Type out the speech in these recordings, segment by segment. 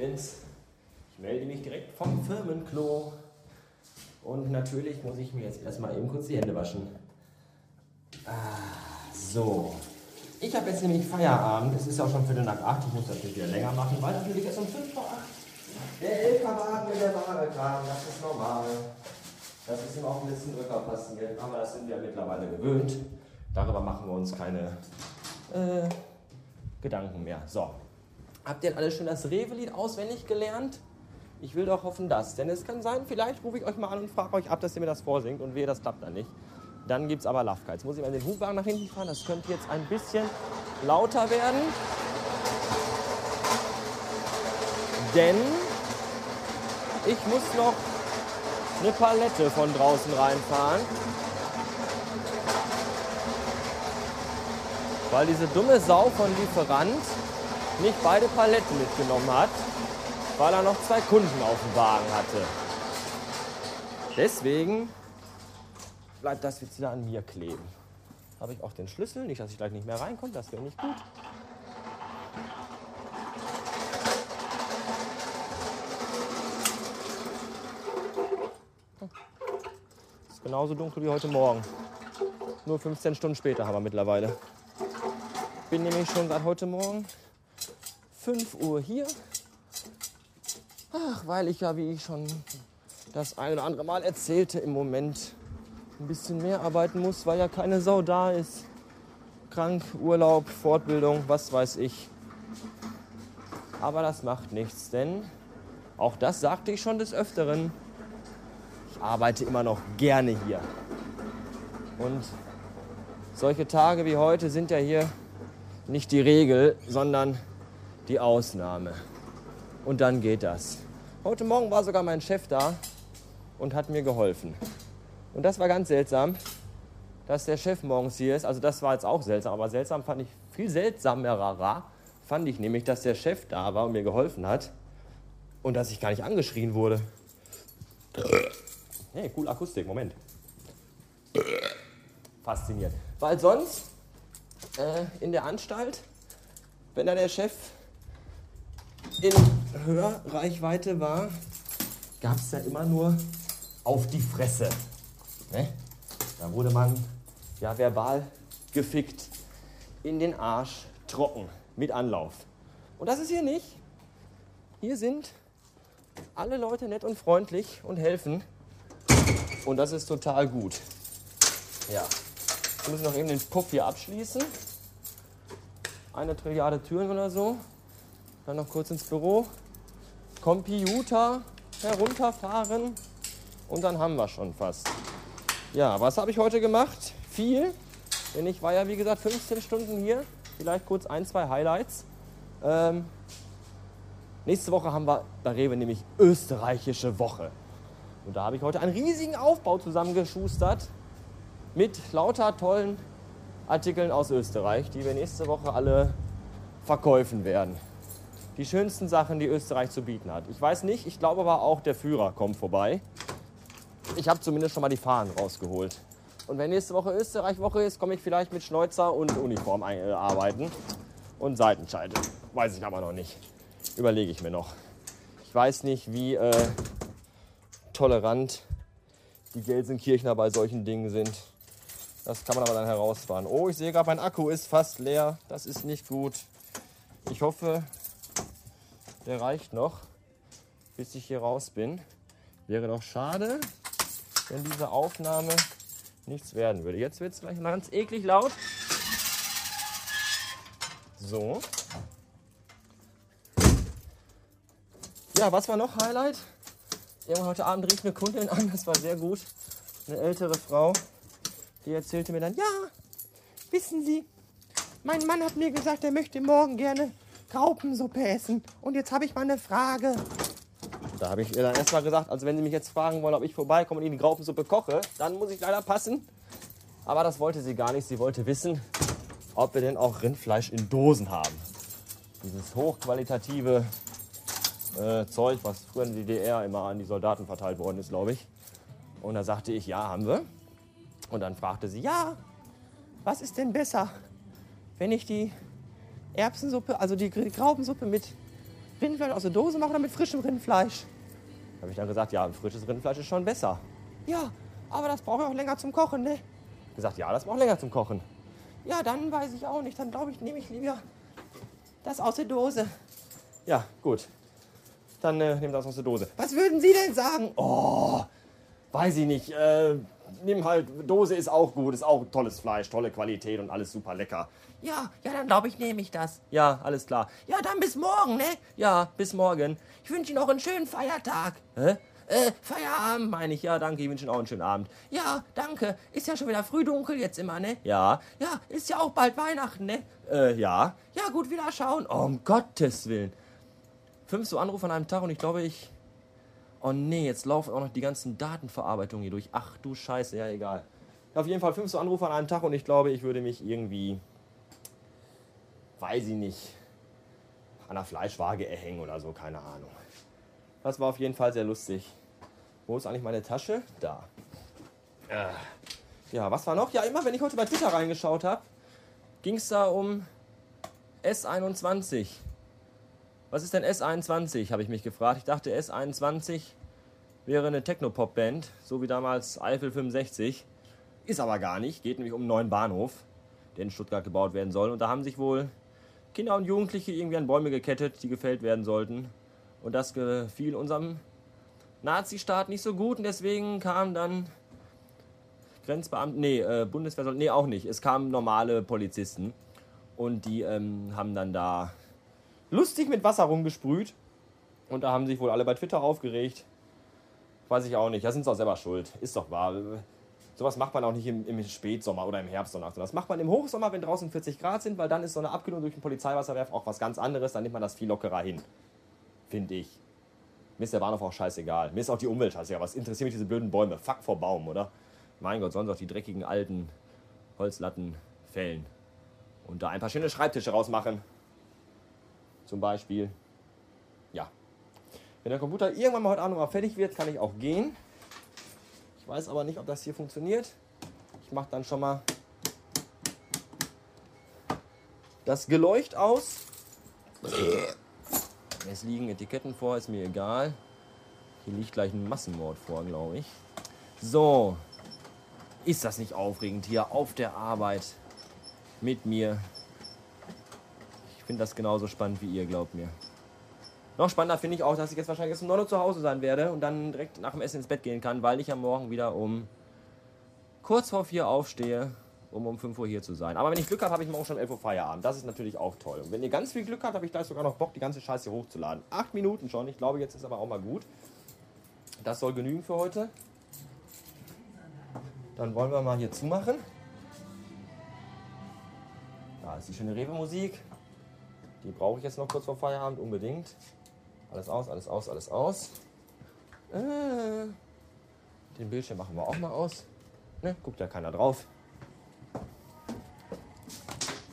Bin's. Ich melde mich direkt vom Firmenklo. Und natürlich muss ich mir jetzt erstmal eben kurz die Hände waschen. Ah, so. Ich habe jetzt nämlich Feierabend. Es ist auch schon Viertel nach acht. Ich muss das natürlich wieder länger machen, weil natürlich erst um fünf vor acht der LKW in der Ware kam. Das ist normal. Das ist ihm auch ein bisschen öfter passiert, aber das sind wir mittlerweile gewöhnt. Darüber machen wir uns keine äh, Gedanken mehr. So. Habt ihr alle schon das Rewe-Lied auswendig gelernt? Ich will doch hoffen, dass. Denn es kann sein, vielleicht rufe ich euch mal an und frage euch ab, dass ihr mir das vorsingt und wehe, das klappt dann nicht. Dann gibt es aber Love Jetzt muss ich mal den Hubwagen nach hinten fahren. Das könnte jetzt ein bisschen lauter werden. Denn ich muss noch eine Palette von draußen reinfahren. Weil diese dumme Sau von Lieferant nicht beide Paletten mitgenommen hat, weil er noch zwei Kunden auf dem Wagen hatte. Deswegen bleibt das jetzt wieder an mir kleben. Habe ich auch den Schlüssel, nicht, dass ich gleich nicht mehr reinkomme, das wäre nicht gut. Es ist genauso dunkel wie heute Morgen. Nur 15 Stunden später haben wir mittlerweile. Bin nämlich schon seit heute Morgen 5 Uhr hier. Ach, weil ich ja, wie ich schon das ein oder andere Mal erzählte, im Moment ein bisschen mehr arbeiten muss, weil ja keine Sau da ist. Krank, Urlaub, Fortbildung, was weiß ich. Aber das macht nichts, denn auch das sagte ich schon des Öfteren. Ich arbeite immer noch gerne hier. Und solche Tage wie heute sind ja hier nicht die Regel, sondern die Ausnahme. Und dann geht das. Heute Morgen war sogar mein Chef da und hat mir geholfen. Und das war ganz seltsam, dass der Chef morgens hier ist. Also das war jetzt auch seltsam, aber seltsam fand ich viel seltsamerer. Fand ich nämlich, dass der Chef da war und mir geholfen hat und dass ich gar nicht angeschrien wurde. Hey, cool Akustik, Moment. Fasziniert. Weil sonst äh, in der Anstalt, wenn da der Chef in Hörreichweite war, gab es ja immer nur auf die Fresse. Ne? Da wurde man ja verbal gefickt, in den Arsch, trocken, mit Anlauf. Und das ist hier nicht. Hier sind alle Leute nett und freundlich und helfen. Und das ist total gut. Ja. Wir müssen noch eben den Puff hier abschließen. Eine Trilliarde Türen oder so. Dann noch kurz ins Büro. Computer herunterfahren. Und dann haben wir schon fast. Ja, was habe ich heute gemacht? Viel. Denn ich war ja, wie gesagt, 15 Stunden hier. Vielleicht kurz ein, zwei Highlights. Ähm, nächste Woche haben wir bei Rewe nämlich österreichische Woche. Und da habe ich heute einen riesigen Aufbau zusammengeschustert mit lauter tollen Artikeln aus Österreich, die wir nächste Woche alle verkaufen werden. Die schönsten Sachen, die Österreich zu bieten hat. Ich weiß nicht, ich glaube aber auch, der Führer kommt vorbei. Ich habe zumindest schon mal die Fahnen rausgeholt. Und wenn nächste Woche Österreich-Woche ist, komme ich vielleicht mit Schneuzer und Uniform äh, arbeiten und Seitenschalte. Weiß ich aber noch nicht. Überlege ich mir noch. Ich weiß nicht, wie äh, tolerant die Gelsenkirchner bei solchen Dingen sind. Das kann man aber dann herausfahren. Oh, ich sehe gerade, mein Akku ist fast leer. Das ist nicht gut. Ich hoffe, der reicht noch, bis ich hier raus bin. Wäre doch schade, wenn diese Aufnahme nichts werden würde. Jetzt wird es gleich ganz eklig laut. So. Ja, was war noch Highlight? Irgendwann heute Abend rief eine Kundin an, das war sehr gut. Eine ältere Frau, die erzählte mir dann, ja, wissen Sie, mein Mann hat mir gesagt, er möchte morgen gerne Graupensuppe essen. Und jetzt habe ich mal eine Frage. Da habe ich ihr dann erstmal gesagt, also wenn Sie mich jetzt fragen wollen, ob ich vorbeikomme und Ihnen die Graupensuppe koche, dann muss ich leider passen. Aber das wollte sie gar nicht. Sie wollte wissen, ob wir denn auch Rindfleisch in Dosen haben. Dieses hochqualitative äh, Zeug, was früher in der DDR immer an die Soldaten verteilt worden ist, glaube ich. Und da sagte ich, ja, haben wir. Und dann fragte sie, ja, was ist denn besser, wenn ich die Erbsensuppe, also die Graupensuppe mit Rindfleisch aus der Dose machen oder mit frischem Rindfleisch? Da habe ich dann gesagt, ja, frisches Rindfleisch ist schon besser. Ja, aber das braucht ja auch länger zum Kochen, ne? Gesagt, ja, das braucht länger zum Kochen. Ja, dann weiß ich auch nicht. Dann glaube ich, nehme ich lieber das aus der Dose. Ja, gut. Dann äh, nehmen das aus der Dose. Was würden Sie denn sagen? Oh, weiß ich nicht. Äh, nimm halt, Dose ist auch gut, ist auch tolles Fleisch, tolle Qualität und alles super lecker. Ja, ja, dann glaube ich, nehme ich das. Ja, alles klar. Ja, dann bis morgen, ne? Ja, bis morgen. Ich wünsche Ihnen noch einen schönen Feiertag. Hä? Äh, Feierabend meine ich. Ja, danke, ich wünsche Ihnen auch einen schönen Abend. Ja, danke. Ist ja schon wieder früh dunkel jetzt immer, ne? Ja. Ja, ist ja auch bald Weihnachten, ne? Äh, ja. Ja, gut, wieder schauen. Oh, um Gottes Willen. Fünf so Anrufe an einem Tag und ich glaube, ich Oh nee, jetzt laufen auch noch die ganzen Datenverarbeitungen hier durch. Ach du Scheiße, ja egal. Auf jeden Fall fünf so Anrufe an einem Tag und ich glaube, ich würde mich irgendwie, weiß ich nicht, an der Fleischwaage erhängen oder so, keine Ahnung. Das war auf jeden Fall sehr lustig. Wo ist eigentlich meine Tasche? Da. Äh. Ja, was war noch? Ja, immer wenn ich heute bei Twitter reingeschaut habe, ging es da um S21. Was ist denn S21, habe ich mich gefragt. Ich dachte, S21 wäre eine Technopop-Band, so wie damals Eifel 65. Ist aber gar nicht. Geht nämlich um einen neuen Bahnhof, der in Stuttgart gebaut werden soll. Und da haben sich wohl Kinder und Jugendliche irgendwie an Bäume gekettet, die gefällt werden sollten. Und das gefiel unserem Nazi-Staat nicht so gut. Und deswegen kamen dann Grenzbeamte, nee, äh, Bundeswehr, nee, auch nicht. Es kamen normale Polizisten. Und die ähm, haben dann da lustig mit Wasser rumgesprüht. Und da haben sich wohl alle bei Twitter aufgeregt. Weiß ich auch nicht. Da sind sie auch selber schuld. Ist doch wahr. Sowas macht man auch nicht im, im Spätsommer oder im Herbst. Das macht man im Hochsommer, wenn draußen 40 Grad sind, weil dann ist so eine Abkühlung durch den Polizeiwasserwerf auch was ganz anderes. Dann nimmt man das viel lockerer hin. Finde ich. Mir ist der Bahnhof auch scheißegal. Mir ist auch die Umwelt scheißegal. Was interessieren mich diese blöden Bäume? Fuck vor Baum, oder? Mein Gott, sollen sie auch die dreckigen alten Holzlatten fällen. Und da ein paar schöne Schreibtische rausmachen zum Beispiel. Ja. Wenn der Computer irgendwann mal heute Abend mal fertig wird, kann ich auch gehen. Ich weiß aber nicht, ob das hier funktioniert. Ich mache dann schon mal das Geleucht aus. Es liegen Etiketten vor, ist mir egal. Hier liegt gleich ein Massenmord vor, glaube ich. So. Ist das nicht aufregend hier auf der Arbeit mit mir finde das genauso spannend wie ihr, glaubt mir. Noch spannender finde ich auch, dass ich jetzt wahrscheinlich erst um 9 Uhr zu Hause sein werde und dann direkt nach dem Essen ins Bett gehen kann, weil ich am Morgen wieder um kurz vor 4 aufstehe, um um 5 Uhr hier zu sein. Aber wenn ich Glück habe, habe ich morgen schon 11 Uhr Feierabend. Das ist natürlich auch toll. Und wenn ihr ganz viel Glück habt, habe ich gleich sogar noch Bock, die ganze Scheiße hochzuladen. Acht Minuten schon. Ich glaube, jetzt ist aber auch mal gut. Das soll genügen für heute. Dann wollen wir mal hier zumachen. Da ist die schöne Rewe-Musik. Die brauche ich jetzt noch kurz vor Feierabend unbedingt. Alles aus, alles aus, alles aus. Äh, den Bildschirm machen wir auch mal aus. Ne, guckt ja keiner drauf.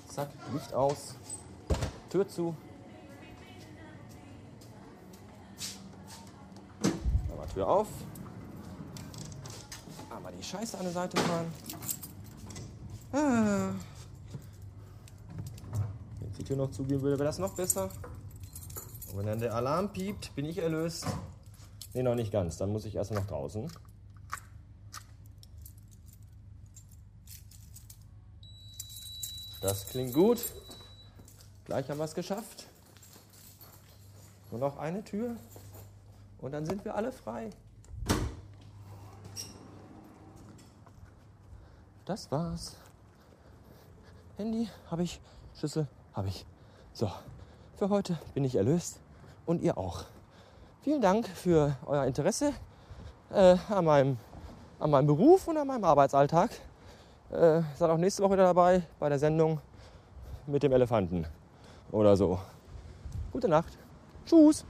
Zack, Licht aus. Tür zu. Mal Tür auf. Einmal die Scheiße an der Seite fahren. Ah Tür noch zugehen würde, wäre das noch besser. Und wenn dann der Alarm piept, bin ich erlöst. Ne, noch nicht ganz. Dann muss ich erst noch draußen. Das klingt gut. Gleich haben wir es geschafft. Nur noch eine Tür. Und dann sind wir alle frei. Das war's. Handy habe ich, Schlüssel habe ich. So, für heute bin ich erlöst und ihr auch. Vielen Dank für euer Interesse äh, an, meinem, an meinem Beruf und an meinem Arbeitsalltag. Äh, seid auch nächste Woche wieder dabei bei der Sendung mit dem Elefanten oder so. Gute Nacht. Tschüss.